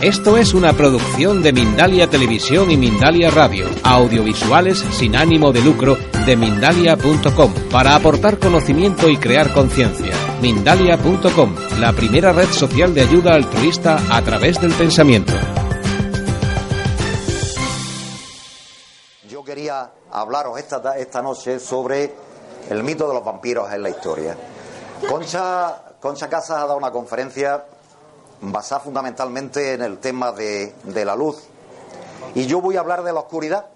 esto es una producción de Mindalia Televisión y Mindalia Radio, audiovisuales sin ánimo de lucro de mindalia.com, para aportar conocimiento y crear conciencia. Mindalia.com, la primera red social de ayuda altruista a través del pensamiento. Yo quería hablaros esta, esta noche sobre el mito de los vampiros en la historia. Concha, Concha Casas ha dado una conferencia basada fundamentalmente en el tema de, la luz. Y yo voy a hablar de la oscuridad,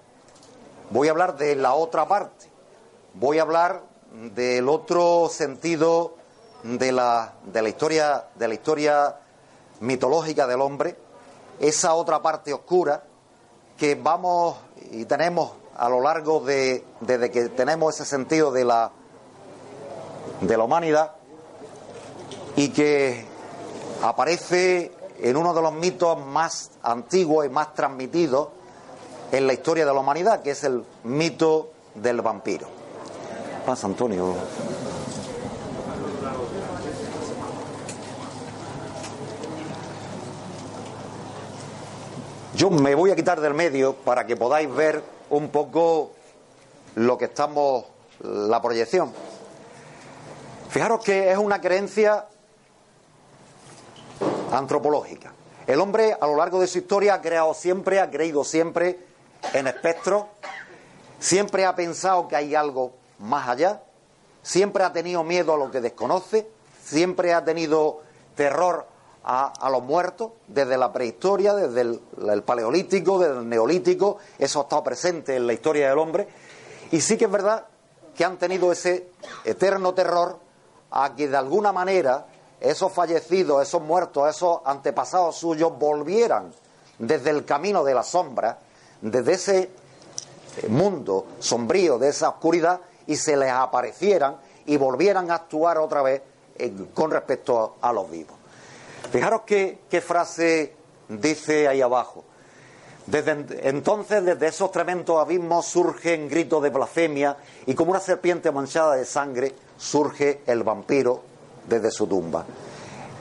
voy a hablar de la otra parte, voy a hablar del otro sentido de la, de la historia de la historia mitológica del hombre, esa otra parte oscura que vamos y tenemos a lo largo de desde que tenemos ese sentido de la de la humanidad y que aparece en uno de los mitos más antiguos y más transmitidos en la historia de la humanidad, que es el mito del vampiro. Pasa, Antonio. Yo me voy a quitar del medio para que podáis ver un poco lo que estamos, la proyección. Fijaros que es una creencia antropológica. El hombre a lo largo de su historia ha creado siempre, ha creído siempre en espectros, siempre ha pensado que hay algo más allá, siempre ha tenido miedo a lo que desconoce, siempre ha tenido terror a, los muertos, desde la prehistoria, desde el, el, paleolítico, desde el neolítico, eso ha estado presente en la historia del hombre, y sí que es verdad que han tenido ese eterno terror a que de alguna manera esos fallecidos, esos muertos, esos antepasados suyos volvieran desde el camino de la sombra, desde ese mundo sombrío, de esa oscuridad, y se les aparecieran y volvieran a actuar otra vez eh, con respecto a, los vivos. Fijaros qué, qué frase dice ahí abajo. Desde entonces, desde esos tremendos abismos surgen gritos de blasfemia y como una serpiente manchada de sangre surge el vampiro desde su tumba.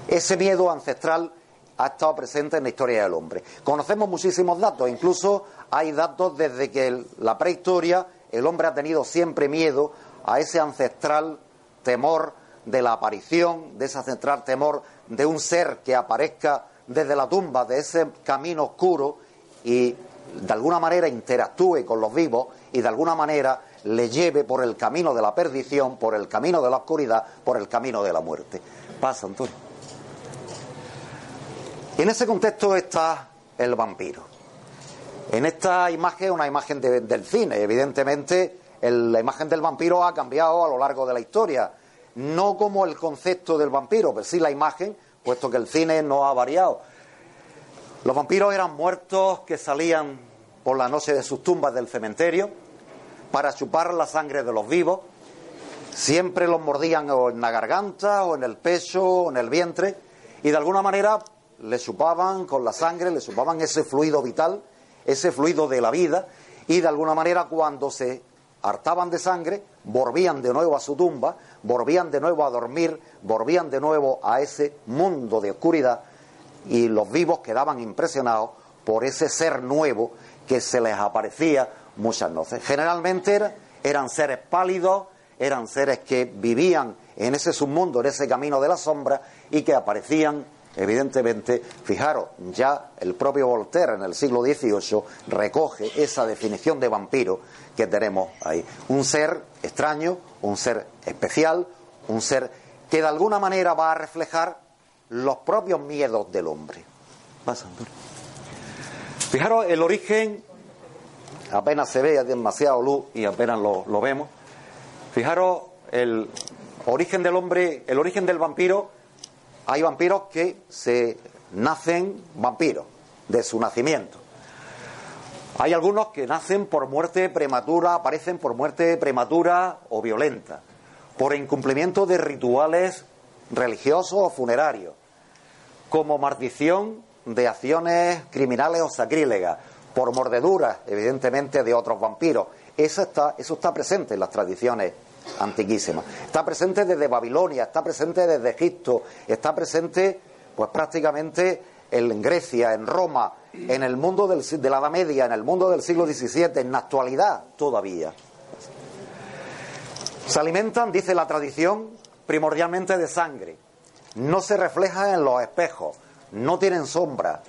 Ese miedo ancestral ha estado presente en la historia del hombre. Conocemos muchísimos datos, incluso hay datos desde que la prehistoria el hombre ha tenido siempre miedo a ese ancestral temor de la aparición, de ese ancestral temor de un ser que aparezca desde la tumba, de ese camino oscuro y de alguna manera interactúe con los vivos y de alguna manera le lleve por el camino de la perdición, por el camino de la oscuridad, por el camino de la muerte. Pasa, Antonio. En ese contexto está el vampiro. En esta imagen, una imagen del cine, evidentemente la imagen del vampiro ha cambiado a lo largo de la historia. No como el concepto del vampiro, pero sí la imagen, puesto que el cine no ha variado. Los vampiros eran muertos que salían por la noche de sus tumbas del cementerio, para chupar la sangre de los vivos. Siempre los mordían o en la garganta, o en el pecho, o en el vientre, y de alguna manera le chupaban con la sangre, le chupaban ese fluido vital, ese fluido de la vida, y de alguna manera cuando se hartaban de sangre, volvían de nuevo a su tumba, volvían de nuevo a dormir, volvían de nuevo a ese mundo de oscuridad, y los vivos quedaban impresionados por ese ser nuevo que se les aparecía muchas noches. Generalmente eran seres pálidos, eran seres que vivían en ese submundo, en ese camino de la sombra y que aparecían, evidentemente, fijaros, ya el propio Voltaire en el siglo XVIII recoge esa definición de vampiro que tenemos ahí. Un ser extraño, un ser especial, un ser que de alguna manera va a reflejar los propios miedos del hombre. Fijaros el origen apenas se ve, hay demasiado luz y apenas lo, vemos. Fijaros el origen del hombre, el origen del vampiro. Hay vampiros que se nacen vampiros, de su nacimiento. Hay algunos que nacen por muerte prematura, aparecen por muerte prematura o violenta, por incumplimiento de rituales religiosos o funerarios, como maldición de acciones criminales o sacrílegas, por mordeduras, evidentemente, de otros vampiros. Eso está, eso está presente en las tradiciones antiquísimas. Está presente desde Babilonia, está presente desde Egipto, está presente, pues prácticamente en Grecia, en Roma, en el mundo del, de la Edad Media, en el mundo del siglo XVII, en la actualidad todavía. Se alimentan, dice la tradición, primordialmente de sangre. No se reflejan en los espejos, no tienen sombra,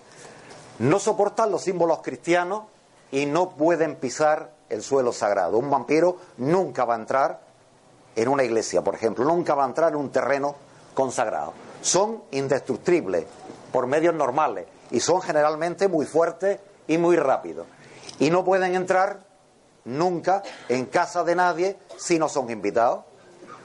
no soportan los símbolos cristianos y no pueden pisar el suelo sagrado. Un vampiro nunca va a entrar en una iglesia, por ejemplo, nunca va a entrar en un terreno consagrado. Son indestructibles por medios normales y son generalmente muy fuertes y muy rápidos. Y no pueden entrar nunca en casa de nadie si no son invitados.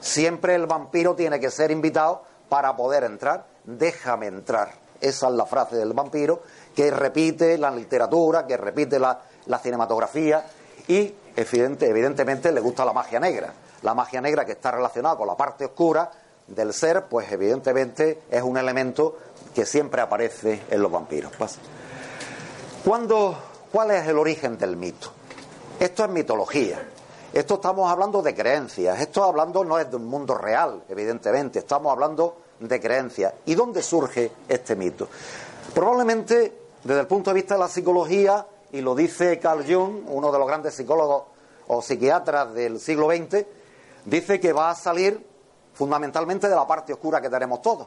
Siempre el vampiro tiene que ser invitado para poder entrar. Déjame entrar. Esa es la frase del vampiro que repite la literatura, que repite la, cinematografía y evidentemente le gusta la magia negra. La magia negra que está relacionada con la parte oscura del ser, pues evidentemente es un elemento que siempre aparece en los vampiros. ¿Cuál es el origen del mito? Esto es mitología. Esto estamos hablando de creencias. Esto hablando no es de un mundo real, evidentemente. Estamos hablando de creencias. ¿Y dónde surge este mito? Probablemente desde el punto de vista de la psicología, y lo dice Carl Jung, uno de los grandes psicólogos o psiquiatras del siglo XX, dice que va a salir fundamentalmente de la parte oscura que tenemos todos,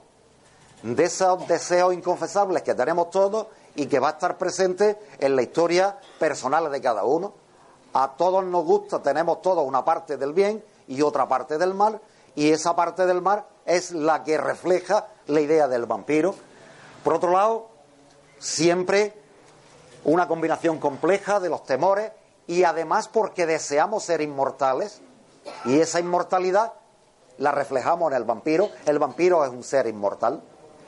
de esos deseos inconfesables que tenemos todos y que va a estar presente en la historia personal de cada uno. A todos nos gusta, tenemos todos una parte del bien y otra parte del mal, y esa parte del mal es la que refleja la idea del vampiro. Por otro lado, siempre una combinación compleja de los temores y además porque deseamos ser inmortales y esa inmortalidad la reflejamos en el vampiro. El vampiro es un ser inmortal,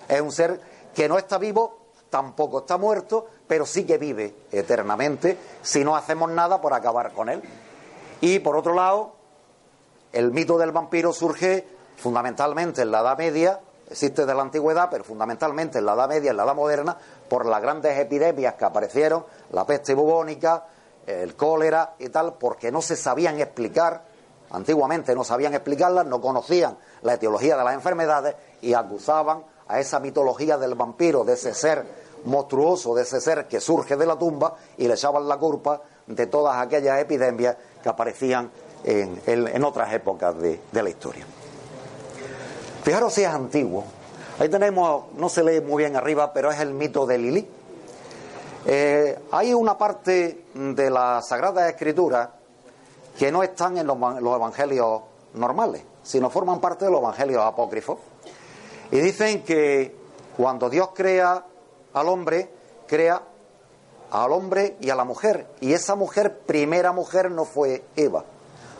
es un ser que no está vivo, tampoco está muerto, pero sí que vive eternamente si no hacemos nada por acabar con él. Y por otro lado, el mito del vampiro surge fundamentalmente en la Edad Media, existe de la antigüedad, pero fundamentalmente en la Edad Media, en la Edad Moderna, por las grandes epidemias que aparecieron, la peste bubónica, el cólera y tal, porque no se sabían explicar, antiguamente no sabían explicarlas, no conocían la etiología de las enfermedades y acusaban a esa mitología del vampiro, de ese ser monstruoso, de ese ser que surge de la tumba y le echaban la culpa de todas aquellas epidemias que aparecían en, otras épocas de la historia. Fijaros si es antiguo, Ahí tenemos, no se lee muy bien arriba, pero es el mito de Lili. Eh, hay una parte de la Sagrada Escritura que no están en los, evangelios normales, sino forman parte de los evangelios apócrifos. Y dicen que cuando Dios crea al hombre, crea al hombre y a la mujer. Y esa mujer, primera mujer, no fue Eva,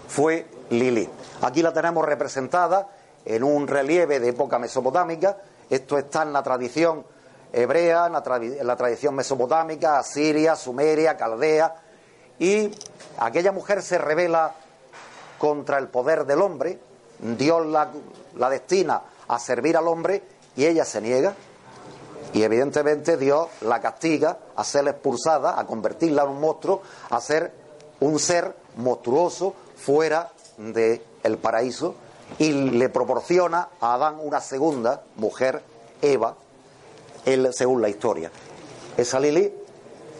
fue Lili. Aquí la tenemos representada en un relieve de época mesopotámica. Esto está en la tradición hebrea, en la, tradición mesopotámica, asiria, sumeria, caldea. Y aquella mujer se revela contra el poder del hombre. Dios la, destina a servir al hombre y ella se niega. Y evidentemente Dios la castiga a ser expulsada, a convertirla en un monstruo, a ser un ser monstruoso fuera del paraíso y le proporciona a Adán una segunda mujer, Eva, según la historia. Esa Lili,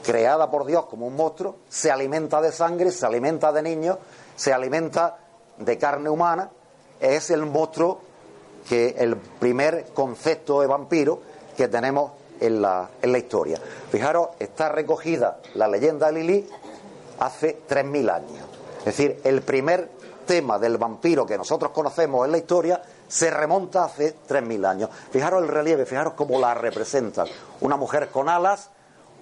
creada por Dios como un monstruo, se alimenta de sangre, se alimenta de niños, se alimenta de carne humana, es el monstruo que el primer concepto de vampiro que tenemos en la, en la historia. Fijaros, está recogida la leyenda de Lili hace 3.000 años. Es decir, el primer tema del vampiro que nosotros conocemos en la historia se remonta hace 3.000 años. Fijaros el relieve, fijaros cómo la representan. Una mujer con alas,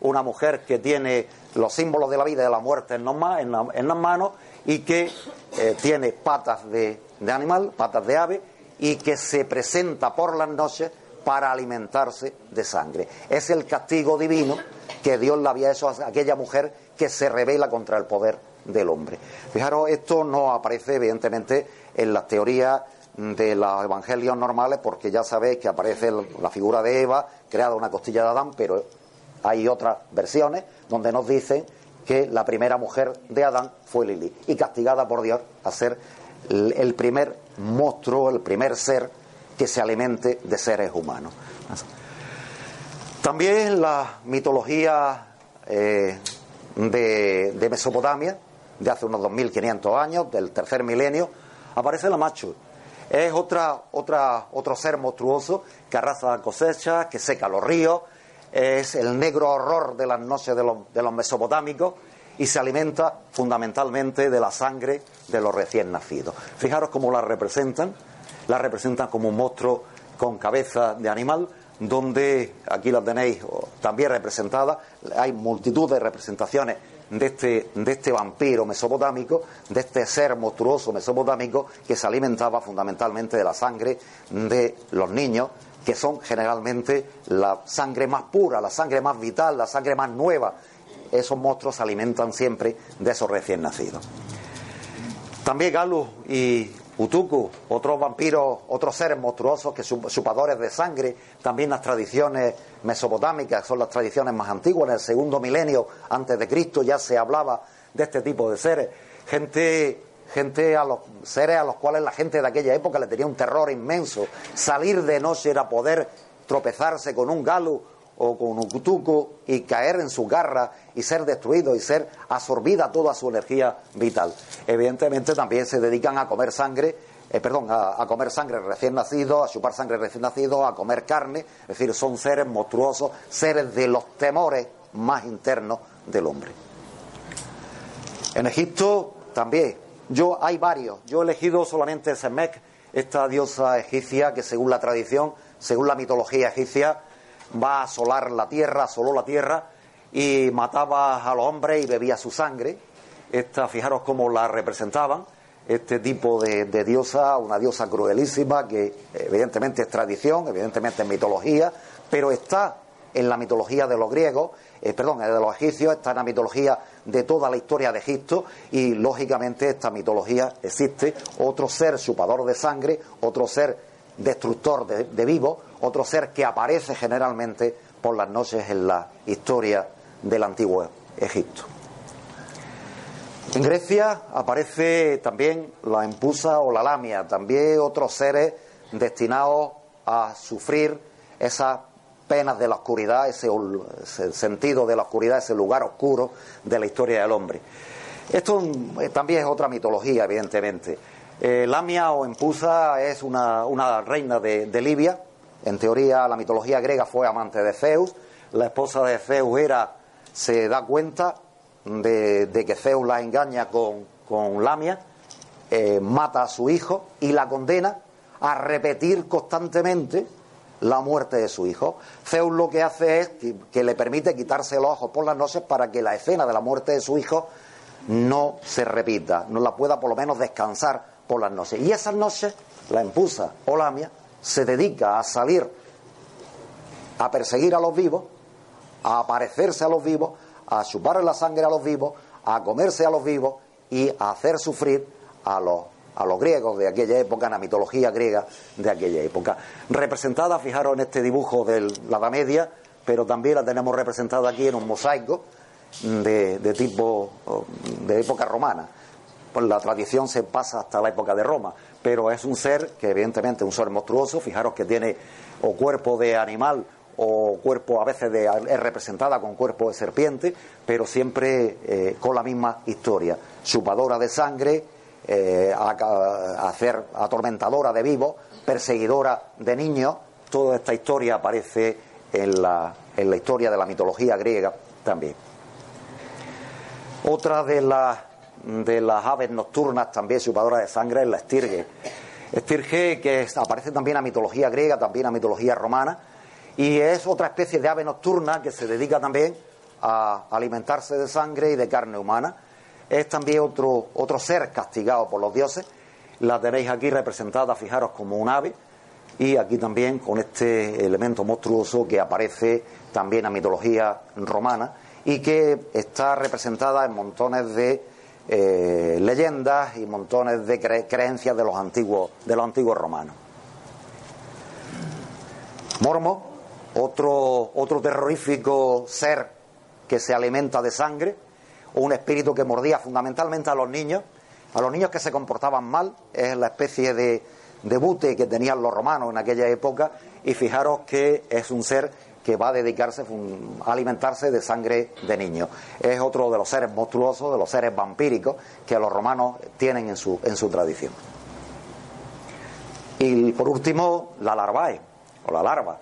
una mujer que tiene los símbolos de la vida y de la muerte en, las manos y que eh, tiene patas de, de animal, patas de ave y que se presenta por las noches para alimentarse de sangre. Es el castigo divino que Dios le había hecho a aquella mujer que se revela contra el poder del hombre. Fijaros, esto no aparece evidentemente en las teorías de los evangelios normales, porque ya sabéis que aparece la figura de Eva, creada una costilla de Adán, pero hay otras versiones donde nos dicen que la primera mujer de Adán fue Lili y castigada por Dios a ser el primer monstruo, el primer ser que se alimente de seres humanos. También la mitología eh, de, Mesopotamia, de hace unos 2500 años, del tercer milenio, aparece la macho. Es otra, otra, otro ser monstruoso que arrasa cosechas, que seca los ríos, es el negro horror de las noches de los, de los mesopotámicos y se alimenta fundamentalmente de la sangre de los recién nacidos. Fijaros cómo la representan, la representan como un monstruo con cabeza de animal, donde aquí la tenéis también representada, hay multitud de representaciones de este, de este vampiro mesopotámico, de este ser monstruoso mesopotámico que se alimentaba fundamentalmente de la sangre de los niños, que son generalmente la sangre más pura, la sangre más vital, la sangre más nueva. Esos monstruos se alimentan siempre de esos recién nacidos. También Galus y Utuku, otros vampiros, otros seres monstruosos que supadores de sangre, también las tradiciones mesopotámicas, son las tradiciones más antiguas, en el segundo milenio antes de Cristo ya se hablaba de este tipo de seres, gente gente a los seres a los cuales la gente de aquella época le tenía un terror inmenso, salir de noche era poder tropezarse con un galo o con un cutuco y caer en su garra y ser destruido y ser absorbida toda su energía vital. Evidentemente también se dedican a comer sangre, eh, perdón, a, comer sangre recién nacido, a chupar sangre recién nacido, a comer carne, es decir, son seres monstruosos, seres de los temores más internos del hombre. En Egipto también, yo hay varios, yo he elegido solamente Semek, esta diosa egipcia que según la tradición, según la mitología egipcia, va a asolar la tierra, asoló la tierra y mataba a los hombres y bebía su sangre. Esta, fijaros cómo la representaban, este tipo de, diosa, una diosa cruelísima que evidentemente es tradición, evidentemente es mitología, pero está en la mitología de los griegos, eh, perdón, de los egipcios, está en la mitología de toda la historia de Egipto y lógicamente esta mitología existe otro ser chupador de sangre, otro ser destructor de, de vivos, otro ser que aparece generalmente por las noches en la historia del antiguo Egipto. En Grecia aparece también la empusa o la lamia, también otros seres destinados a sufrir esas penas de la oscuridad, ese, sentido de la oscuridad, ese lugar oscuro de la historia del hombre. Esto eh, también es otra mitología, evidentemente. Eh, lamia o empusa es una, reina de Libia, en teoría, la mitología griega fue amante de Zeus. La esposa de Zeus era, se da cuenta de, que Zeus la engaña con, Lamia, eh, mata a su hijo y la condena a repetir constantemente la muerte de su hijo. Zeus lo que hace es que, le permite quitarse los ojos por las noches para que la escena de la muerte de su hijo no se repita, no la pueda por lo menos descansar por las noches. Y esas noches la empusa o Lamia se dedica a salir a perseguir a los vivos, a aparecerse a los vivos, a chupar la sangre a los vivos, a comerse a los vivos y a hacer sufrir a los, a los griegos de aquella época, en la mitología griega de aquella época. Representada, fijaros en este dibujo de la Edad Media, pero también la tenemos representada aquí en un mosaico de, de tipo de época romana. Pues la tradición se pasa hasta la época de Roma, pero es un ser que evidentemente es un ser monstruoso, fijaros que tiene o cuerpo de animal o cuerpo a veces de, es representada con cuerpo de serpiente, pero siempre eh, con la misma historia, chupadora de sangre, eh, hacer atormentadora de vivos, perseguidora de niños, toda esta historia aparece en la, en la historia de la mitología griega también. Otra de las de las aves nocturnas, también chupadoras de sangre, es la estirge. Estirge que aparece también a mitología griega, también a mitología romana, y es otra especie de ave nocturna que se dedica también a alimentarse de sangre y de carne humana. Es también otro, otro ser castigado por los dioses. La tenéis aquí representada, fijaros, como un ave, y aquí también con este elemento monstruoso que aparece también en la mitología romana y que está representada en montones de eh, leyendas y montones de creencias de los antiguos de los antiguos romanos. Mormo, otro, otro terrorífico ser que se alimenta de sangre, un espíritu que mordía fundamentalmente a los niños, a los niños que se comportaban mal, es la especie de, de bute que tenían los romanos en aquella época, y fijaros que es un ser que va a dedicarse a alimentarse de sangre de niños. Es otro de los seres monstruosos, de los seres vampíricos que los romanos tienen en su, en su tradición. Y por último, la larvae, o la larva,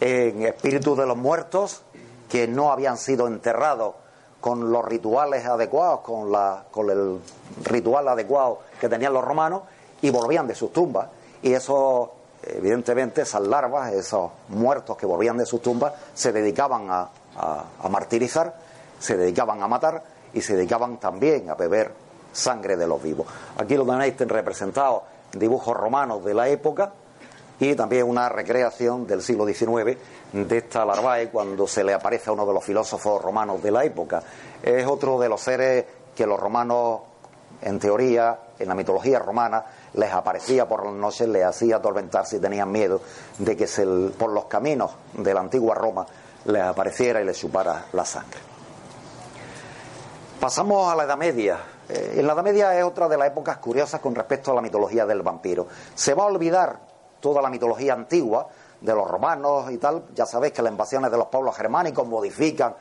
en espíritus de los muertos que no habían sido enterrados con los rituales adecuados, con, la, con el ritual adecuado que tenían los romanos, y volvían de sus tumbas. Y eso, evidentemente, esas larvas, esos muertos que volvían de sus tumbas, se dedicaban a, a martirizar, se dedicaban a matar y se dedicaban también a beber sangre de los vivos. Aquí lo tenéis representado dibujos romanos de la época, y también una recreación del siglo XIX de esta larvae cuando se le aparece a uno de los filósofos romanos de la época. Es otro de los seres que los romanos, en teoría, en la mitología romana, les aparecía por las noches, les hacía atormentarse y tenían miedo de que se, por los caminos de la antigua Roma les apareciera y les chupara la sangre. Pasamos a la Edad Media. Eh, en la Edad Media es otra de las épocas curiosas con respecto a la mitología del vampiro. Se va a olvidar toda la mitología antigua de los romanos y tal. Ya sabéis que las invasiones de los pueblos germánicos modifican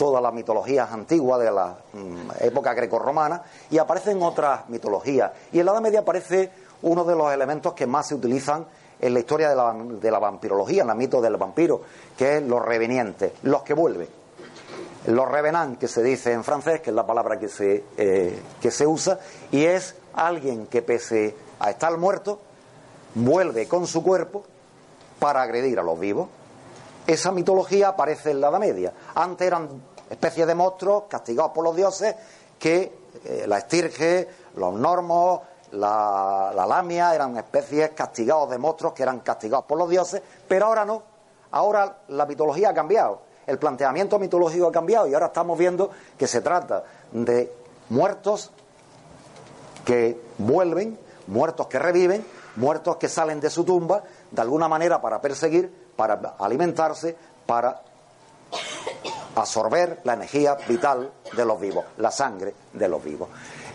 todas las mitologías antiguas de la mm, época grecorromana y aparecen otras mitologías. Y en la Edad Media aparece uno de los elementos que más se utilizan en la historia de la, de la vampirología, en la mito del vampiro, que es los revenientes, los que vuelven. Los revenants, que se dice en francés, que es la palabra que se, eh, que se usa, y es alguien que pese a estar muerto, vuelve con su cuerpo para agredir a los vivos. Esa mitología aparece en la Edad Media. Antes eran especies de monstruos castigados por los dioses que eh, la estirge, los normos, la, la, lamia eran especies castigados de monstruos que eran castigados por los dioses, pero ahora no. Ahora la mitología ha cambiado, el planteamiento mitológico ha cambiado y ahora estamos viendo que se trata de muertos que vuelven, muertos que reviven muertos que salen de su tumba de alguna manera para perseguir, para alimentarse, para absorber la energía vital de los vivos, la sangre de los vivos.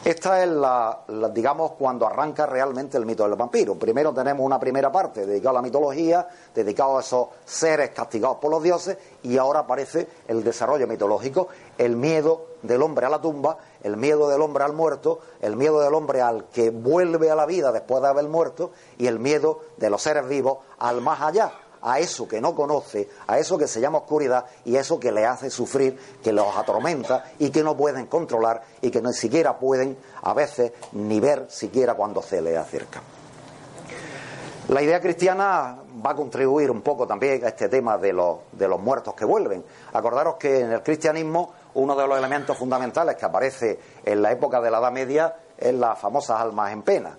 Esta es la, digamos, cuando arranca realmente el mito del vampiro. Primero tenemos una primera parte dedicada a la mitología, dedicada a esos seres castigados por los dioses, y ahora aparece el desarrollo mitológico, el miedo del hombre a la tumba, el miedo del hombre al muerto, el miedo del hombre al que vuelve a la vida después de haber muerto, y el miedo de los seres vivos al más allá, a eso que no conoce, a eso que se llama oscuridad y eso que le hace sufrir, que los atormenta y que no pueden controlar y que ni siquiera pueden a veces ni ver siquiera cuando se le acerca. La idea cristiana va a contribuir un poco también a este tema de los, de los muertos que vuelven. Acordaros que en el cristianismo uno de los elementos fundamentales que aparece en la época de la Edad Media es las famosas almas en pena.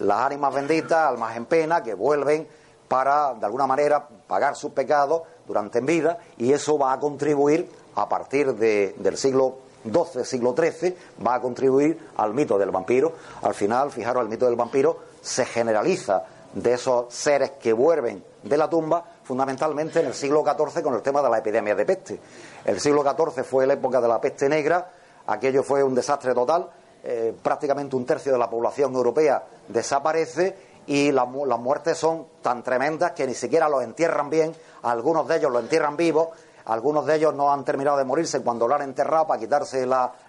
Las ánimas benditas, almas en pena, que vuelven para, de alguna manera, pagar sus pecados durante en vida y eso va a contribuir, a partir del siglo XII, siglo XIII, va a contribuir al mito del vampiro. Al final, fijaros, el mito del vampiro se generaliza de esos seres que vuelven de la tumba, fundamentalmente en el siglo XIV con el tema de la epidemia de peste. El siglo XIV fue la época de la peste negra, aquello fue un desastre total, eh, prácticamente un tercio de la población europea desaparece y las, muertes son tan tremendas que ni siquiera los entierran bien, algunos de ellos los entierran vivos, algunos de ellos no han terminado de morirse cuando lo han enterrado para quitarse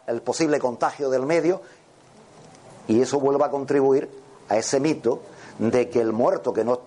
el posible contagio del medio, y eso vuelve a contribuir a ese mito de que el muerto que no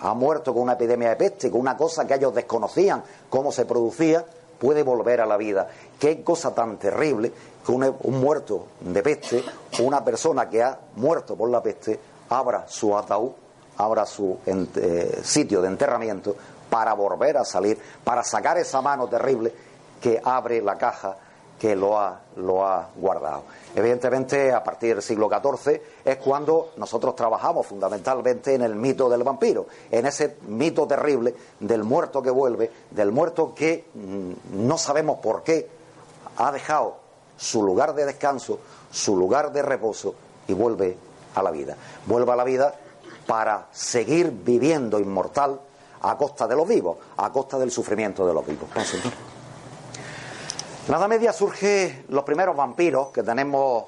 ha muerto con una epidemia de peste, con una cosa que ellos desconocían cómo se producía, puede volver a la vida. Qué cosa tan terrible que un, un muerto de peste, una persona que ha muerto por la peste, abra su ataúd, abra su eh, sitio de enterramiento para volver a salir, para sacar esa mano terrible que abre la caja que lo ha, lo ha guardado. Evidentemente, a partir del siglo XIV es cuando nosotros trabajamos fundamentalmente en el mito del vampiro, en ese mito terrible del muerto que vuelve, del muerto que mm, no sabemos por qué ha dejado su lugar de descanso, su lugar de reposo y vuelve a la vida. Vuelve a la vida para seguir viviendo inmortal a costa de los vivos, a costa del sufrimiento de los vivos. En la Edad Media surgen los primeros vampiros que tenemos,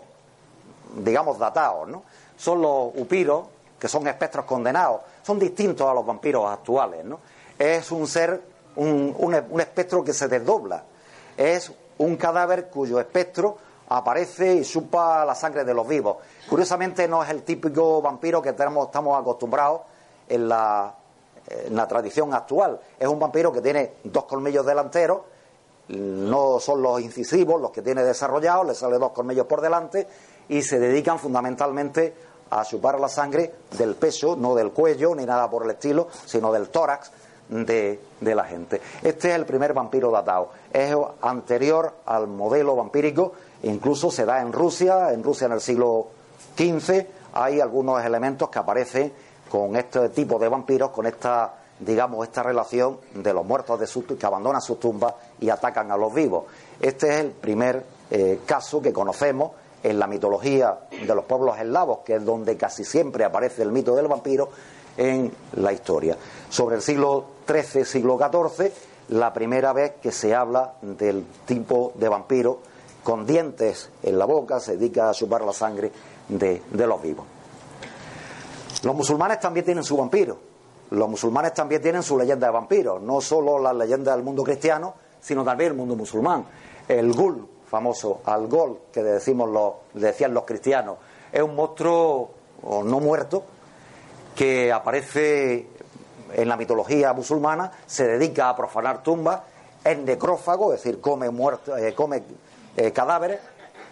digamos, datados, ¿no? Son los upiros, que son espectros condenados, son distintos a los vampiros actuales, ¿no? Es un ser, un, un espectro que se desdobla, es un cadáver cuyo espectro aparece y supa la sangre de los vivos. Curiosamente no es el típico vampiro que tenemos, estamos acostumbrados en la, tradición actual. Es un vampiro que tiene dos colmillos delanteros no son los incisivos los que tiene desarrollados, le sale dos colmillos por delante y se dedican fundamentalmente a chupar la sangre del pecho, no del cuello ni nada por el estilo, sino del tórax de, de la gente. Este es el primer vampiro datado, es anterior al modelo vampírico, incluso se da en Rusia, en Rusia en el siglo XV hay algunos elementos que aparecen con este tipo de vampiros, con esta digamos, esta relación de los muertos de su, que abandonan sus tumbas y atacan a los vivos. Este es el primer eh, caso que conocemos en la mitología de los pueblos eslavos, que es donde casi siempre aparece el mito del vampiro en la historia. Sobre el siglo XIII, siglo XIV, la primera vez que se habla del tipo de vampiro con dientes en la boca, se dedica a chupar la sangre de, de los vivos. Los musulmanes también tienen su vampiro, los musulmanes también tienen su leyenda de vampiros, no solo la leyenda del mundo cristiano, sino también el mundo musulmán. El gul, famoso, al gol, que decimos los, decían los cristianos, es un monstruo no muerto que aparece en la mitología musulmana, se dedica a profanar tumbas, es necrófago, es decir, come, muerto, eh, come eh, cadáveres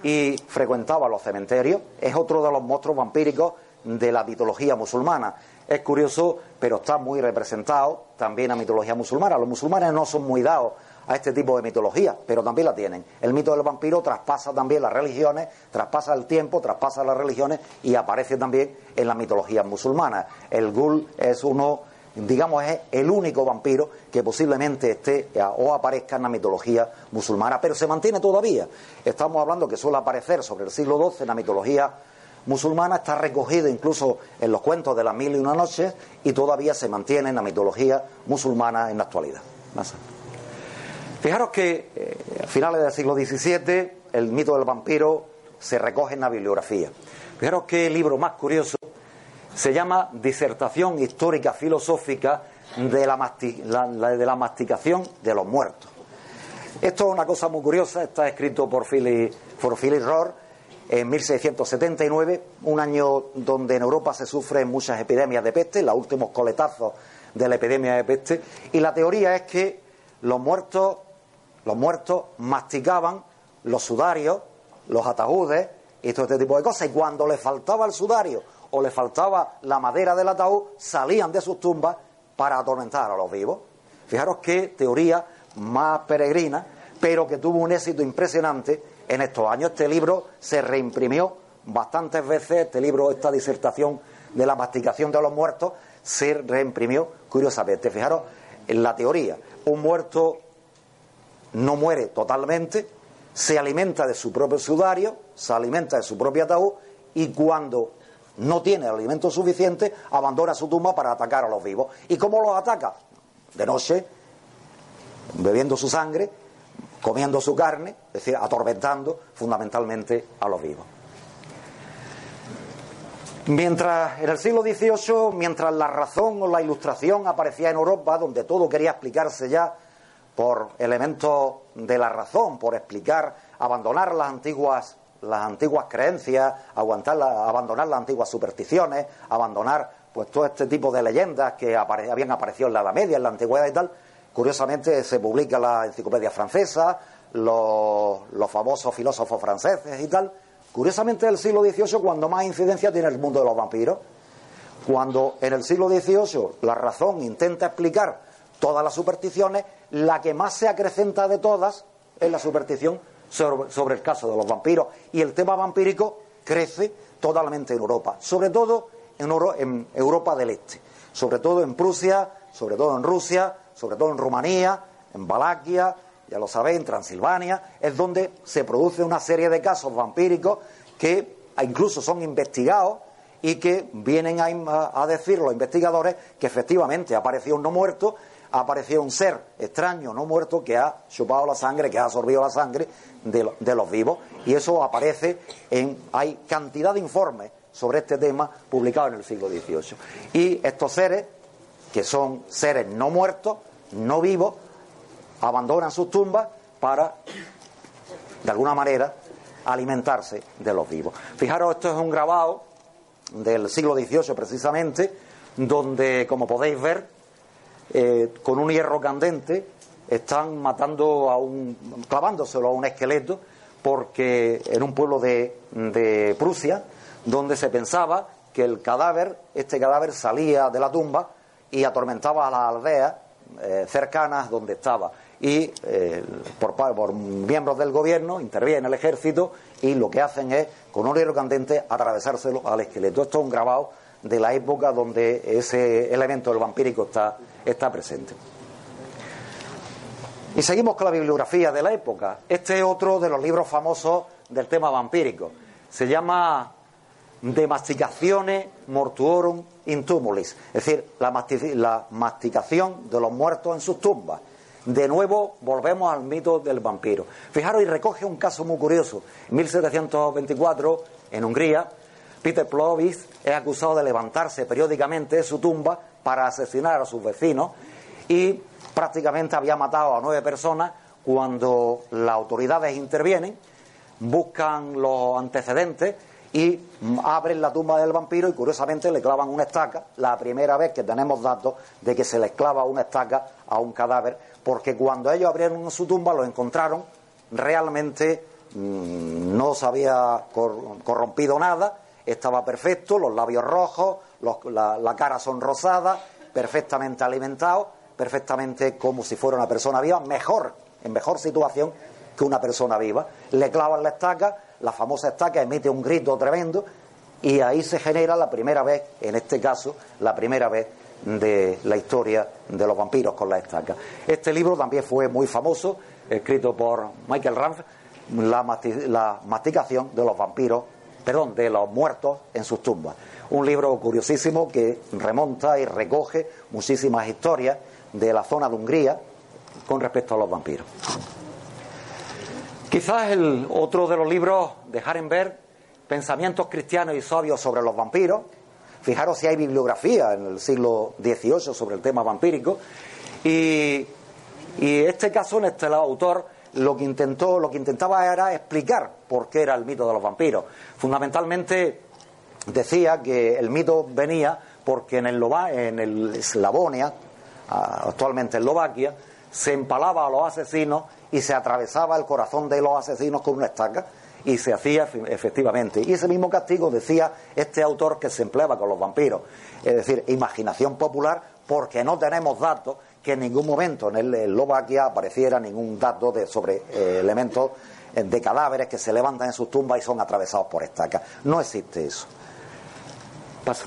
y frecuentaba los cementerios. Es otro de los monstruos vampíricos de la mitología musulmana. Es curioso, pero está muy representado también a mitología musulmana. Los musulmanes no son muy dados a este tipo de mitología, pero también la tienen. El mito del vampiro traspasa también las religiones, traspasa el tiempo, traspasa las religiones y aparece también en la mitología musulmana. El ghoul es uno, digamos, es el único vampiro que posiblemente esté o aparezca en la mitología musulmana, pero se mantiene todavía. Estamos hablando que suele aparecer sobre el siglo XII en la mitología musulmana está recogido incluso en los cuentos de las mil y una noches y todavía se mantiene en la mitología musulmana en la actualidad. Fijaros que eh, a finales del siglo XVII el mito del vampiro se recoge en la bibliografía. Fijaros el libro más curioso se llama Disertación Histórica Filosófica de la, de la masticación de los muertos. Esto es una cosa muy curiosa, está escrito por Philip, por Rohr en 1679, un año donde en Europa se sufren muchas epidemias de peste, los últimos coletazos de la epidemia de peste, y la teoría es que los muertos, los muertos masticaban los sudarios, los ataúdes y todo este tipo de cosas, y cuando les faltaba el sudario o les faltaba la madera del ataúd, salían de sus tumbas para atormentar a los vivos. Fijaros qué teoría más peregrina, pero que tuvo un éxito impresionante en estos años. Este libro se reimprimió bastantes veces, este libro, esta disertación de la masticación de los muertos, se reimprimió curiosamente. Fijaros, en la teoría, un muerto no muere totalmente, se alimenta de su propio sudario, se alimenta de su propio ataúd y cuando no tiene alimento suficiente, abandona su tumba para atacar a los vivos. ¿Y cómo los ataca? De noche, bebiendo su sangre comiendo su carne, es decir, atormentando fundamentalmente a los vivos. Mientras en el siglo XVIII, mientras la razón o la ilustración aparecía en Europa, donde todo quería explicarse ya por elementos de la razón, por explicar, abandonar las antiguas, las antiguas creencias, aguantar abandonar las antiguas supersticiones, abandonar pues todo este tipo de leyendas que habían aparecido en la Edad Media, en la antigüedad y tal, Curiosamente se publica la enciclopedia francesa, los, famosos filósofos franceses y tal. Curiosamente, el siglo XVIII, cuando más incidencia tiene el mundo de los vampiros, cuando en el siglo XVIII la razón intenta explicar todas las supersticiones, la que más se acrecenta de todas es la superstición sobre, el caso de los vampiros. Y el tema vampírico crece totalmente en Europa, sobre todo en, Europa del Este, sobre todo en Prusia, sobre todo en Rusia, sobre todo en Rumanía, en Valaquia, ya lo sabéis, en Transilvania, es donde se produce una serie de casos vampíricos que incluso son investigados y que vienen a, decir los investigadores que efectivamente ha aparecido un no muerto, ha aparecido un ser extraño no muerto que ha chupado la sangre, que ha absorbido la sangre de, de los vivos y eso aparece en hay cantidad de informes sobre este tema publicados en el siglo XVIII y estos seres que son seres no muertos, no vivos, abandonan sus tumbas para, de alguna manera, alimentarse de los vivos. Fijaros, esto es un grabado del siglo XVIII precisamente, donde, como podéis ver, eh, con un hierro candente están matando a un, clavándoselo a un esqueleto, porque en un pueblo de, de Prusia, donde se pensaba que el cadáver, este cadáver salía de la tumba y atormentaba a las aldeas eh, cercanas donde estaba. Y eh, por, por, miembros del gobierno interviene el ejército y lo que hacen es, con un hierro candente, atravesárselo al esqueleto. Esto es un grabado de la época donde ese elemento del vampírico está, está presente. Y seguimos con la bibliografía de la época. Este es otro de los libros famosos del tema vampírico. Se llama De masticaciones mortuorum in tumulis, es decir, la, masticación de los muertos en sus tumbas. De nuevo volvemos al mito del vampiro. Fijaros, y recoge un caso muy curioso. En 1724, en Hungría, Peter Plovis es acusado de levantarse periódicamente de su tumba para asesinar a sus vecinos y prácticamente había matado a nueve personas. Cuando las autoridades intervienen, buscan los antecedentes y abren la tumba del vampiro y curiosamente le clavan una estaca, la primera vez que tenemos datos de que se les clava una estaca a un cadáver, porque cuando ellos abrieron su tumba lo encontraron realmente mm, no se había corrompido nada, estaba perfecto, los labios rojos, la, cara sonrosada, perfectamente alimentado, perfectamente como si fuera una persona viva, mejor, en mejor situación que una persona viva. Le clavan la estaca, la famosa estaca emite un grito tremendo y ahí se genera la primera vez, en este caso, la primera vez de la historia de los vampiros con la estaca. Este libro también fue muy famoso, escrito por Michael Ranf, la, la masticación de los vampiros, perdón, de los muertos en sus tumbas. Un libro curiosísimo que remonta y recoge muchísimas historias de la zona de Hungría con respecto a los vampiros. Quizás el otro de los libros de Harenberg, Pensamientos cristianos y sabios sobre los vampiros. Fijaros si hay bibliografía en el siglo XVIII sobre el tema vampírico. Y, este caso, en este autor, lo que intentó, lo que intentaba era explicar por qué era el mito de los vampiros. Fundamentalmente decía que el mito venía porque en el, en el Eslavonia, actualmente en Eslovaquia, se empalaba a los asesinos y se atravesaba el corazón de los asesinos con una estaca y se hacía efectivamente. Y ese mismo castigo decía este autor que se empleaba con los vampiros. Es decir, imaginación popular porque no tenemos datos que en ningún momento en el Eslovaquia apareciera ningún dato de, sobre eh, elementos eh, de cadáveres que se levantan en sus tumbas y son atravesados por estacas. No existe eso. Pasa,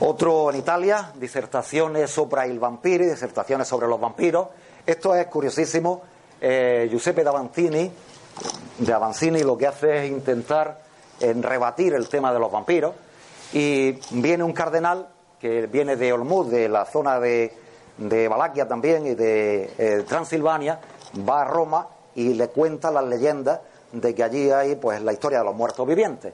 Otro en Italia, disertaciones sobre el vampiro, disertaciones sobre los vampiros. Esto es curiosísimo. Eh, Giuseppe D'Avanzini, de Avanzini lo que hace es intentar en rebatir el tema de los vampiros y viene un cardenal que viene de Olmuz, de la zona de, de Valaquia también y de eh, Transilvania, va a Roma y le cuenta las leyendas de que allí hay pues la historia de los muertos vivientes.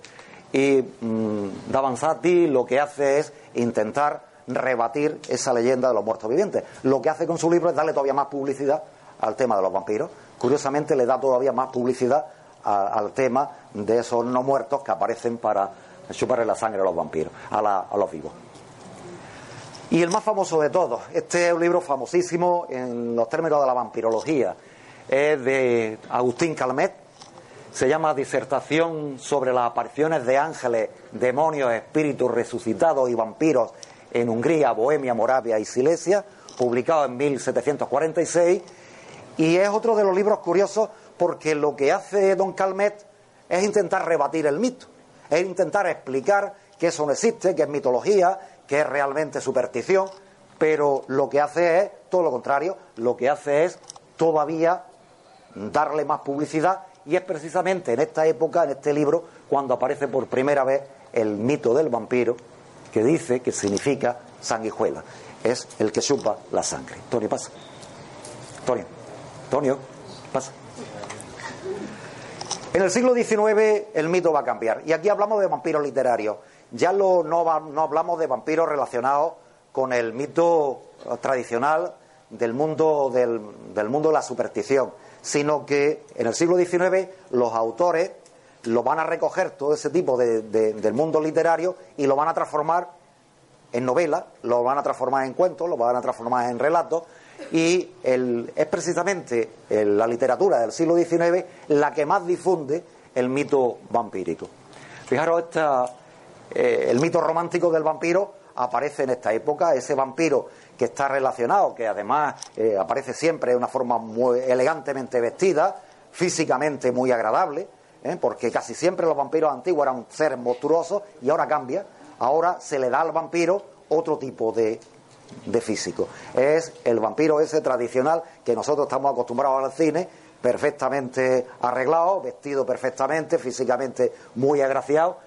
Y mmm, Davanzati lo que hace es intentar rebatir esa leyenda de los muertos vivientes. Lo que hace con su libro es darle todavía más publicidad al tema de los vampiros. Curiosamente le da todavía más publicidad al tema de esos no muertos que aparecen para chuparle la sangre a los vampiros, a, los vivos. Y el más famoso de todos, este es un libro famosísimo en los términos de la vampirología, es de Agustín Calmet, se llama Disertación sobre las apariciones de ángeles, demonios, espíritus resucitados y vampiros en Hungría, Bohemia, Moravia y Silesia, publicado en 1746, Y es otro de los libros curiosos porque lo que hace Don Calmet es intentar rebatir el mito, es intentar explicar que eso no existe, que es mitología, que es realmente superstición, pero lo que hace es todo lo contrario, lo que hace es todavía darle más publicidad y es precisamente en esta época, en este libro, cuando aparece por primera vez el mito del vampiro, que dice que significa sanguijuela, es el que chupa la sangre. Antonio, pasa. Antonio, Antonio, pasa. En el siglo XIX el mito va a cambiar. Y aquí hablamos de vampiros literarios. Ya no, no hablamos de vampiros relacionados con el mito tradicional del mundo, del, mundo de la superstición, sino que en el siglo XIX los autores lo van a recoger todo ese tipo del mundo literario y lo van a transformar en novelas, lo van a transformar en cuentos, lo van a transformar en relatos y es precisamente la literatura del siglo XIX la que más difunde el mito vampírico. Fijaros, eh, el mito romántico del vampiro aparece en esta época, ese vampiro que está relacionado, que además eh, aparece siempre de una forma muy elegantemente vestida, físicamente muy agradable, ¿eh? porque casi siempre los vampiros antiguos eran seres monstruosos y ahora cambia, ahora se le da al vampiro otro tipo de, de físico. Es el vampiro ese tradicional que nosotros estamos acostumbrados al cine, perfectamente arreglado, vestido perfectamente, físicamente muy agraciado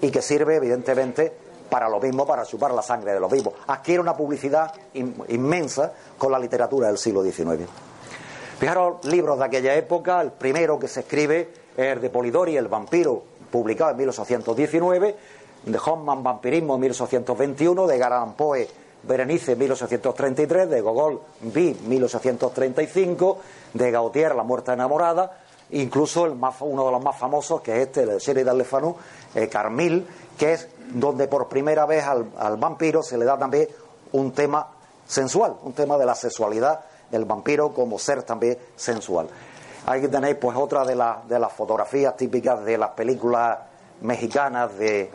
y que sirve evidentemente para lo mismo, para chupar la sangre de los vivos. Adquiere una publicidad inmensa con la literatura del siglo XIX. Fijaros, libros de aquella época, el primero que se escribe es el de Polidori, El vampiro, publicado en 1819, de Hoffman, Vampirismo, en 1821, de Garan Poe, Berenice, 1833, de Gogol, Vi, 1835, de Gautier, La muerta enamorada, incluso el uno de los más famosos, que es este, el de Sheridan Le Fanu, eh, Carmil, que es donde por primera vez al, vampiro se le da también un tema sensual, un tema de la sexualidad del vampiro como ser también sensual. Aquí tenéis pues otra de, de las fotografías típicas de las películas mexicanas de,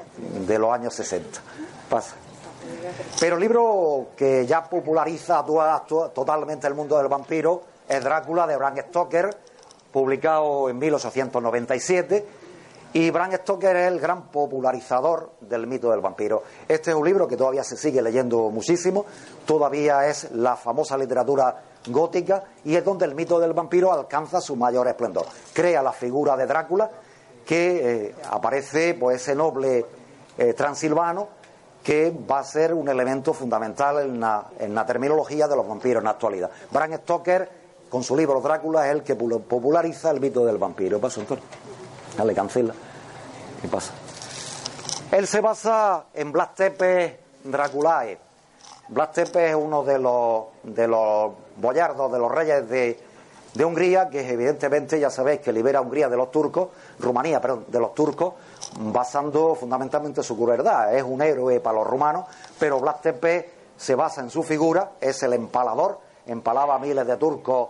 de los años 60. Pasa. Pero el libro que ya populariza totalmente el mundo del vampiro es Drácula de Bram Stoker, publicado en 1897. Y Bram Stoker es el gran popularizador del mito del vampiro. Este es un libro que todavía se sigue leyendo muchísimo, todavía es la famosa literatura gótica y es donde el mito del vampiro alcanza su mayor esplendor. Crea la figura de Drácula, que eh, aparece pues ese noble eh, transilvano que va a ser un elemento fundamental en la, terminología de los vampiros en la actualidad. Bram Stoker, con su libro Drácula, es el que populariza el mito del vampiro. ¿Qué pasa, Antonio? Dale, cancela. ¿Qué pasa? Él se basa en Blas Tepes Draculae. Blas Tepes es uno de los, de los boyardos, de los reyes de, de Hungría, que evidentemente ya sabéis que libera Hungría de los turcos, Rumanía, perdón, de los turcos, basando fundamentalmente su crueldad. Es un héroe para los rumanos, pero Blas Tepe se basa en su figura, es el empalador, empalaba a miles de turcos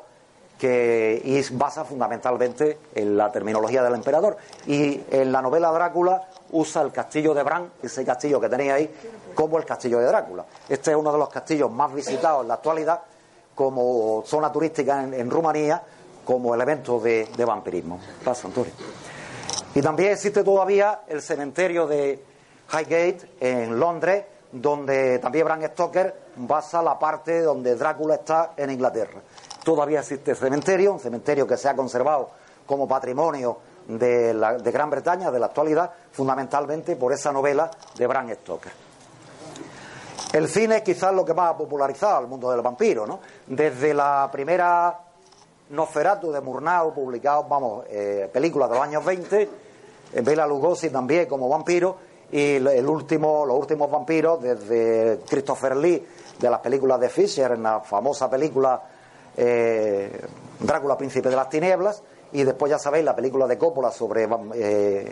que, basa fundamentalmente en la terminología del emperador. Y en la novela Drácula usa el castillo de Bran, ese castillo que tenéis ahí, como el castillo de Drácula. Este es uno de los castillos más visitados en la actualidad como zona turística en, Rumanía, como elemento de, de vampirismo. Antonio. Y también existe todavía el cementerio de Highgate en Londres, donde también Bram Stoker basa la parte donde Drácula está en Inglaterra. Todavía existe el cementerio, un cementerio que se ha conservado como patrimonio de, Gran Bretaña de la actualidad, fundamentalmente por esa novela de Bram Stoker. El cine es quizás lo que más ha popularizado el mundo del vampiro, ¿no? Desde la primera Nosferatu de Murnau, publicado, vamos, eh, películas de los años 20, eh, Bela Lugosi también como vampiro, y el último, los últimos vampiros, desde Christopher Lee, de las películas de Fisher, en la famosa película eh, Drácula, Príncipe de las Tinieblas, y después ya sabéis la película de Coppola sobre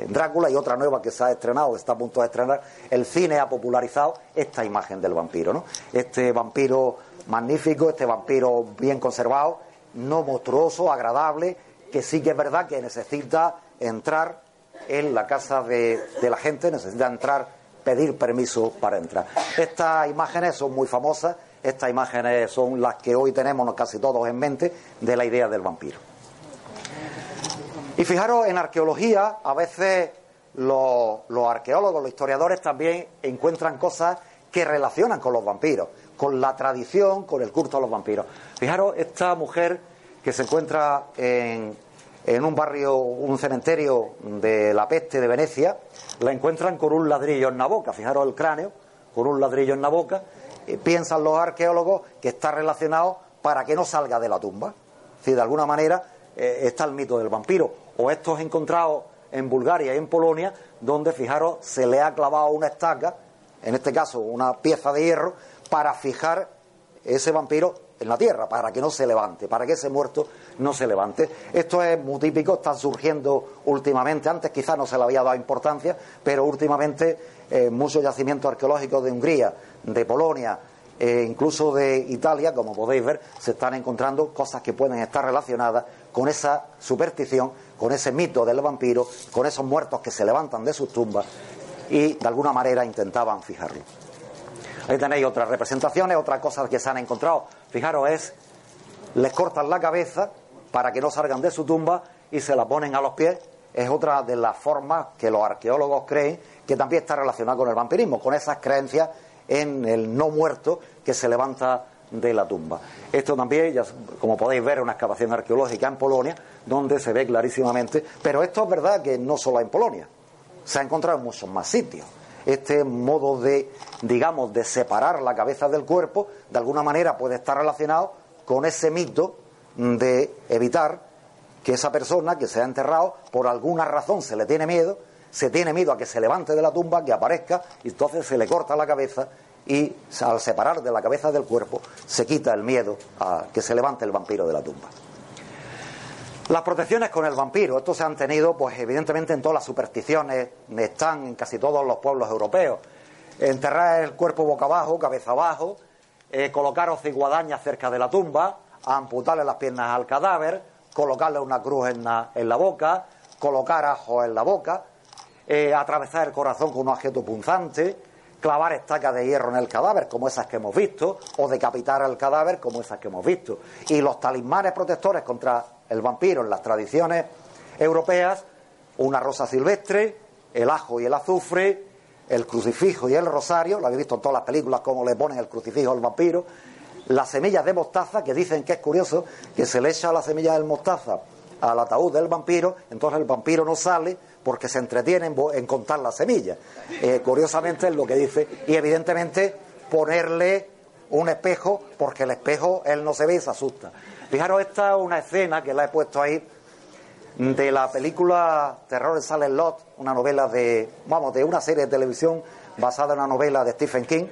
Drácula y otra nueva que se ha estrenado, está a punto de estrenar. El cine ha popularizado esta imagen del vampiro, ¿no? Este vampiro magnífico, este vampiro bien conservado, no monstruoso, agradable, que sí que es verdad que necesita entrar en la casa de, la gente, necesita entrar, pedir permiso para entrar. Estas imágenes son muy famosas, estas imágenes son las que hoy tenemos casi todos en mente de la idea del vampiro. Y fijaros, en arqueología a veces los, arqueólogos, los historiadores también encuentran cosas que relacionan con los vampiros, con la tradición, con el culto a los vampiros. Fijaros, esta mujer que se encuentra en, en un barrio, un cementerio de la peste de Venecia, la encuentran con un ladrillo en la boca, fijaros el cráneo, con un ladrillo en la boca, eh, piensan los arqueólogos que está relacionado para que no salga de la tumba. Si de alguna manera eh, está el mito del vampiro. O estos encontrados en Bulgaria y en Polonia, donde, fijaros, se le ha clavado una estaca, en este caso una pieza de hierro, para fijar ese vampiro en la tierra, para que no se levante, para que ese muerto no se levante. Esto es muy típico, está surgiendo últimamente, antes quizás no se le había dado importancia, pero últimamente eh, muchos yacimientos arqueológicos de Hungría, de Polonia, e incluso de Italia, como podéis ver, se están encontrando cosas que pueden estar relacionadas con esa superstición, con ese mito del vampiro, con esos muertos que se levantan de sus tumbas y de alguna manera intentaban fijarlo. Ahí tenéis otras representaciones, otras cosas que se han encontrado. Fijaros, es, les cortan la cabeza para que no salgan de su tumba y se la ponen a los pies. Es otra de las formas que los arqueólogos creen que también está relacionada con el vampirismo, con esas creencias en el no muerto que se levanta de la tumba. Esto también, ya, como podéis ver, es una excavación arqueológica en Polonia, donde se ve clarísimamente, pero esto es verdad que no solo en Polonia, se ha encontrado en muchos más sitios. Este modo de, digamos, de separar la cabeza del cuerpo, de alguna manera puede estar relacionado con ese mito de evitar que esa persona que se ha enterrado, por alguna razón se le tiene miedo, se tiene miedo a que se levante de la tumba, que aparezca, y entonces se le corta la cabeza y al separar de la cabeza del cuerpo se quita el miedo a que se levante el vampiro de la tumba. Las protecciones con el vampiro, esto se han tenido, pues evidentemente en todas las supersticiones, están en casi todos los pueblos europeos. Enterrar el cuerpo boca abajo, cabeza abajo, colocar guadañas cerca de la tumba, amputarle las piernas al cadáver, colocarle una cruz en la, en la boca, colocar ajo en la boca, eh, atravesar el corazón con un objeto punzante, clavar estacas de hierro en el cadáver, como esas que hemos visto, o decapitar al cadáver, como esas que hemos visto. Y los talismanes protectores contra el vampiro en las tradiciones europeas, una rosa silvestre, el ajo y el azufre, el crucifijo y el rosario, lo habéis visto en todas las películas cómo le ponen el crucifijo al vampiro, las semillas de mostaza, que dicen que es curioso que se le echa la semilla del mostaza al ataúd del vampiro, entonces el vampiro no sale porque se entretiene en, contar las semillas. Eh, curiosamente es lo que dice, y evidentemente ponerle un espejo, porque el espejo él no se ve y se asusta. Fijaros, esta es una escena que la he puesto ahí de la película Terror en Silent Lot, una novela de, vamos, de una serie de televisión basada en una novela de Stephen King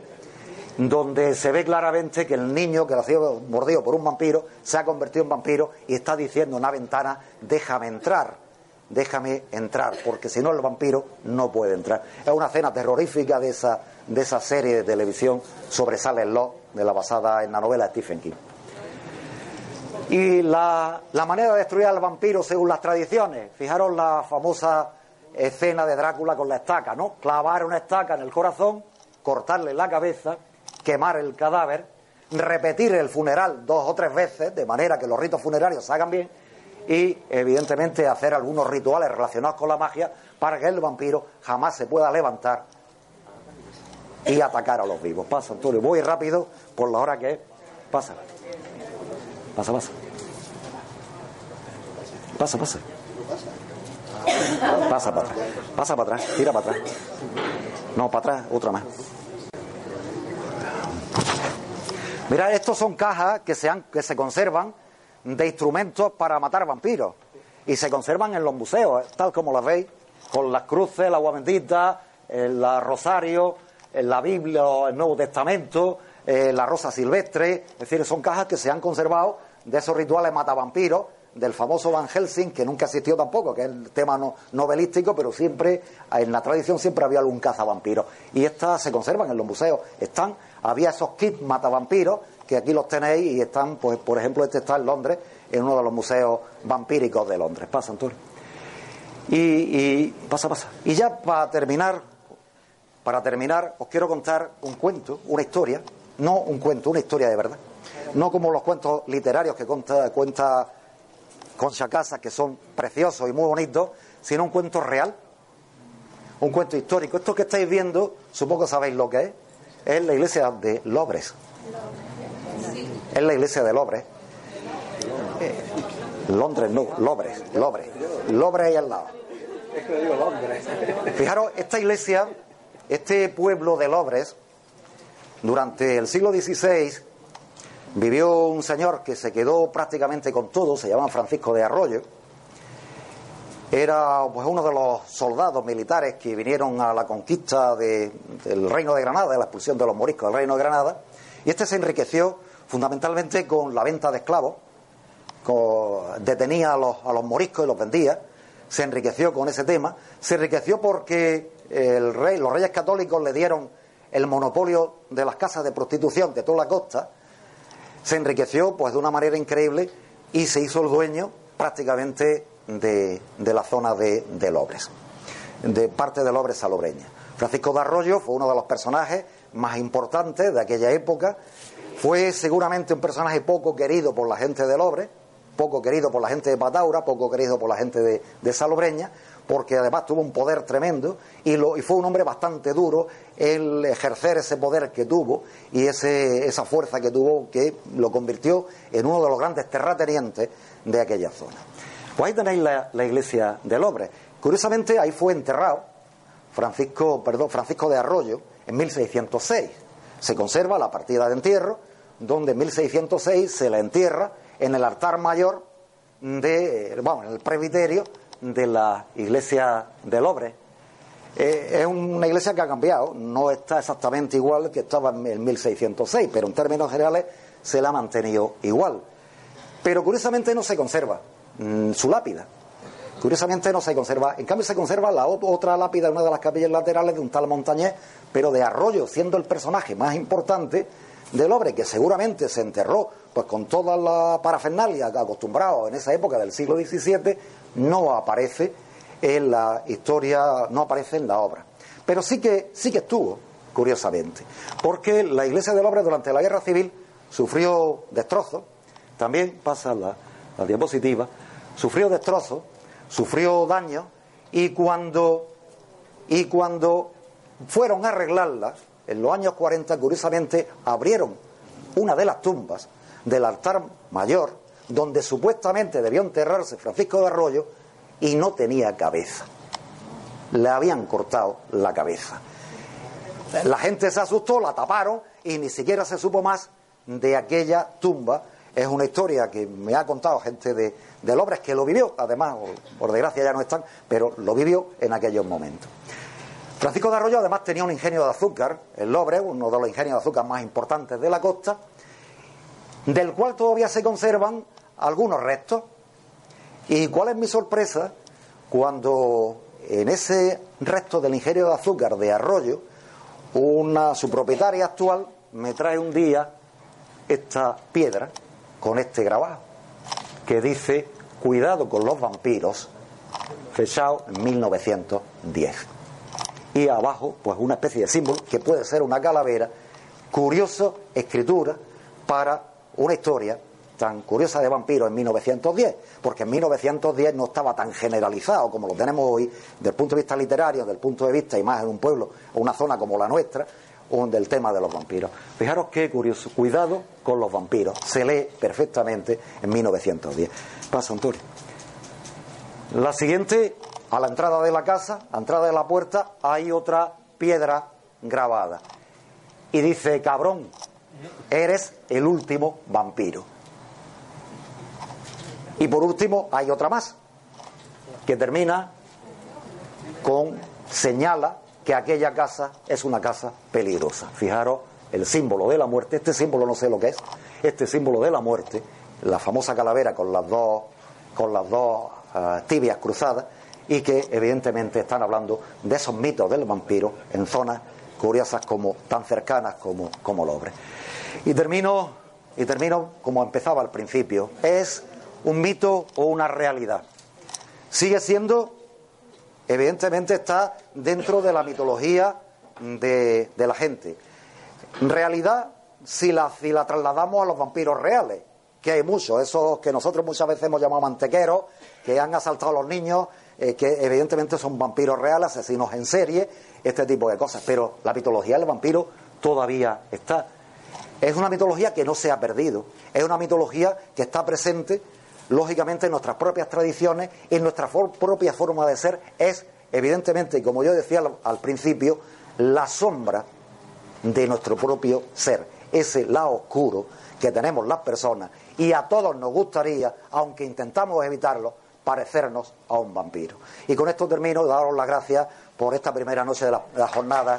donde se ve claramente que el niño que ha sido mordido por un vampiro se ha convertido en vampiro y está diciendo en una ventana, déjame entrar, déjame entrar, porque si no el vampiro no puede entrar. Es una escena terrorífica de esa, de esa serie de televisión sobre Silent Lot, de la basada en la novela de Stephen King. Y la, la manera de destruir al vampiro según las tradiciones, fijaros la famosa escena de Drácula con la estaca, ¿no? Clavar una estaca en el corazón, cortarle la cabeza quemar el cadáver, repetir el funeral dos o tres veces, de manera que los ritos funerarios se hagan bien, y evidentemente hacer algunos rituales relacionados con la magia para que el vampiro jamás se pueda levantar y atacar a los vivos. Pasa, Antonio, voy rápido por la hora que es. Pasa. Pasa, pasa. Pasa, pasa. Pasa para atrás. Pasa para atrás. Tira para atrás. No, para atrás, otra más. Mirad, estos son cajas que se, que se conservan de instrumentos para matar vampiros y se conservan en los museos, tal como las veis, con las cruces, el agua bendita, el rosario, la Biblia, el Nuevo Testamento, eh, la rosa silvestre, es decir, son cajas que se han conservado de esos rituales matavampiros del famoso Van Helsing, que nunca existió tampoco, que es el tema novelístico, pero siempre, en la tradición siempre había algún cazavampiro. Y estas se conservan en los museos. Están, había esos kits matavampiros, que aquí los tenéis, y están, pues, por ejemplo, este está en Londres, en uno de los museos vampíricos de Londres. Pasa, Antonio. Y pasa, pasa. Y ya para terminar, para terminar, os quiero contar un cuento, una historia, no un cuento, una historia de verdad. No como los cuentos literarios que cuenta, cuenta Concha Casa, que son preciosos y muy bonitos, sino un cuento real, un cuento histórico. Esto que estáis viendo, supongo sabéis lo que es, es la iglesia de Lobres. Es la iglesia de Lobres. Londres, no, Lobres, Lobres. Lobres ahí al lado. Fijaros, esta iglesia, este pueblo de Lobres, durante el siglo XVI vivió un señor que se quedó prácticamente con todo, se llama Francisco de Arroyo. Era pues uno de los soldados militares que vinieron a la conquista del reino de Granada, de la expulsión de los moriscos del reino de Granada, y este se enriqueció fundamentalmente con la venta de esclavos, detenía a los, a los moriscos y los vendía, se enriqueció con ese tema, se enriqueció porque el rey, los reyes católicos le dieron el monopolio de las casas de prostitución de toda la costa, se enriqueció pues de una manera increíble y se hizo el dueño prácticamente de, la zona de, de, Lobres, de parte de Lobres Salobreña. Francisco de Arroyo fue uno de los personajes más importantes de aquella época, fue seguramente un personaje poco querido por la gente de Lobres, poco querido por la gente de Pataura, poco querido por la gente de, de Salobreña, porque además tuvo un poder tremendo y, fue un hombre bastante duro el ejercer ese poder que tuvo y ese, esa fuerza que tuvo que lo convirtió en uno de los grandes terratenientes de aquella zona. Pues ahí tenéis la, iglesia del Lobre. Curiosamente ahí fue enterrado Francisco, perdón, Francisco de Arroyo en 1606. Se conserva la partida de entierro, donde en 1606 se la entierra en el altar mayor de, bueno, en el presbiterio de la iglesia de Lobre. Eh, es una iglesia que ha cambiado, no está exactamente igual que estaba en 1606, pero en términos generales se la ha mantenido igual. Pero curiosamente no se conserva mm, su lápida. Curiosamente no se conserva, en cambio se conserva la otra lápida, una de las capillas laterales de un tal Montañés, pero de Arroyo, siendo el personaje más importante del Lobre, que seguramente se enterró pues con toda la parafernalia acostumbrado en esa época del siglo XVII, no aparece en la historia, no aparece en la obra. Pero sí que, sí que estuvo, curiosamente, porque la iglesia de Lobre durante la guerra civil sufrió destrozos, también pasa la, la diapositiva, sufrió destrozos, sufrió daños, y cuando, y cuando fueron a arreglarla, en los años 40, curiosamente, abrieron una de las tumbas del altar mayor, donde supuestamente debió enterrarse Francisco de Arroyo, y no tenía cabeza. Le habían cortado la cabeza. La gente se asustó, la taparon y ni siquiera se supo más de aquella tumba. Es una historia que me ha contado gente de, de Lobres que lo vivió, además, por desgracia ya no están, pero lo vivió en aquellos momentos. Francisco de Arroyo además tenía un ingenio de azúcar, el Lobre, uno de los ingenios de azúcar más importantes de la costa, del cual todavía se conservan algunos restos. ¿Y cuál es mi sorpresa? Cuando en ese resto del ingenio de azúcar de Arroyo, una, su propietaria actual me trae un día esta piedra con este grabado que dice cuidado con los vampiros, fechado en 1910 y abajo pues una especie de símbolo que puede ser una calavera, curioso escritura para una historia tan curiosa de vampiros en 1910, porque en 1910 no estaba tan generalizado como lo tenemos hoy, del punto de vista literario, del punto de vista y más en un pueblo o una zona como la nuestra, o del tema de los vampiros. Fijaros qué curioso, cuidado con los vampiros, se lee perfectamente en 1910. Pasa, Antonio. La siguiente a la entrada de la casa, a la entrada de la puerta, hay otra piedra grabada. Y dice, cabrón, eres el último vampiro. Y por último hay otra más, que termina con, señala que aquella casa es una casa peligrosa. Fijaros el símbolo de la muerte, este símbolo no sé lo que es, este símbolo de la muerte, la famosa calavera con las dos, con las dos eh, tibias cruzadas, y que evidentemente están hablando de esos mitos del vampiro en zonas curiosas como tan cercanas como, como Lobre. Y termino, y termino como empezaba al principio. ¿Es un mito o una realidad? Sigue siendo, evidentemente está dentro de la mitología de, de la gente. Realidad si la, si la trasladamos a los vampiros reales, que hay muchos, esos que nosotros muchas veces hemos llamado mantequeros, que han asaltado a los niños, eh, que evidentemente son vampiros reales, asesinos en serie, este tipo de cosas. Pero la mitología del vampiro todavía está. Es una mitología que no se ha perdido, es una mitología que está presente, lógicamente, en nuestras propias tradiciones, en nuestra propia forma de ser, es evidentemente, como yo decía al principio, la sombra de nuestro propio ser, ese lado oscuro que tenemos las personas y a todos nos gustaría, aunque intentamos evitarlo, parecernos a un vampiro. Y con esto termino, daros las gracias por esta primera noche de la, jornada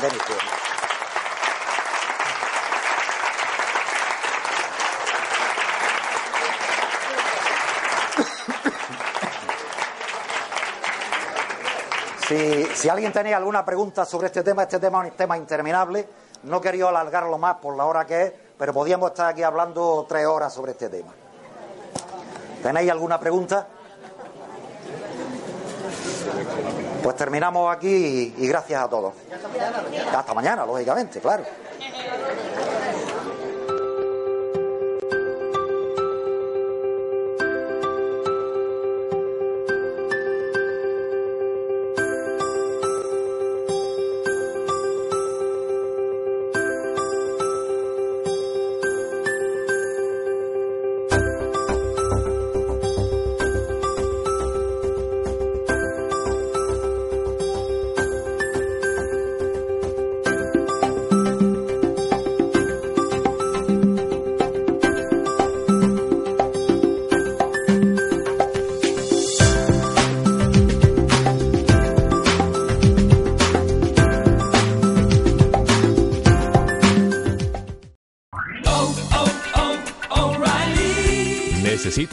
de mi Si, alguien tenía alguna pregunta sobre este tema, este tema es un tema interminable. No quería alargarlo más por la hora que es, pero podíamos estar aquí hablando tres horas sobre este tema. ¿Tenéis alguna pregunta? Pues terminamos aquí y, gracias a todos. Hasta mañana, lógicamente, claro.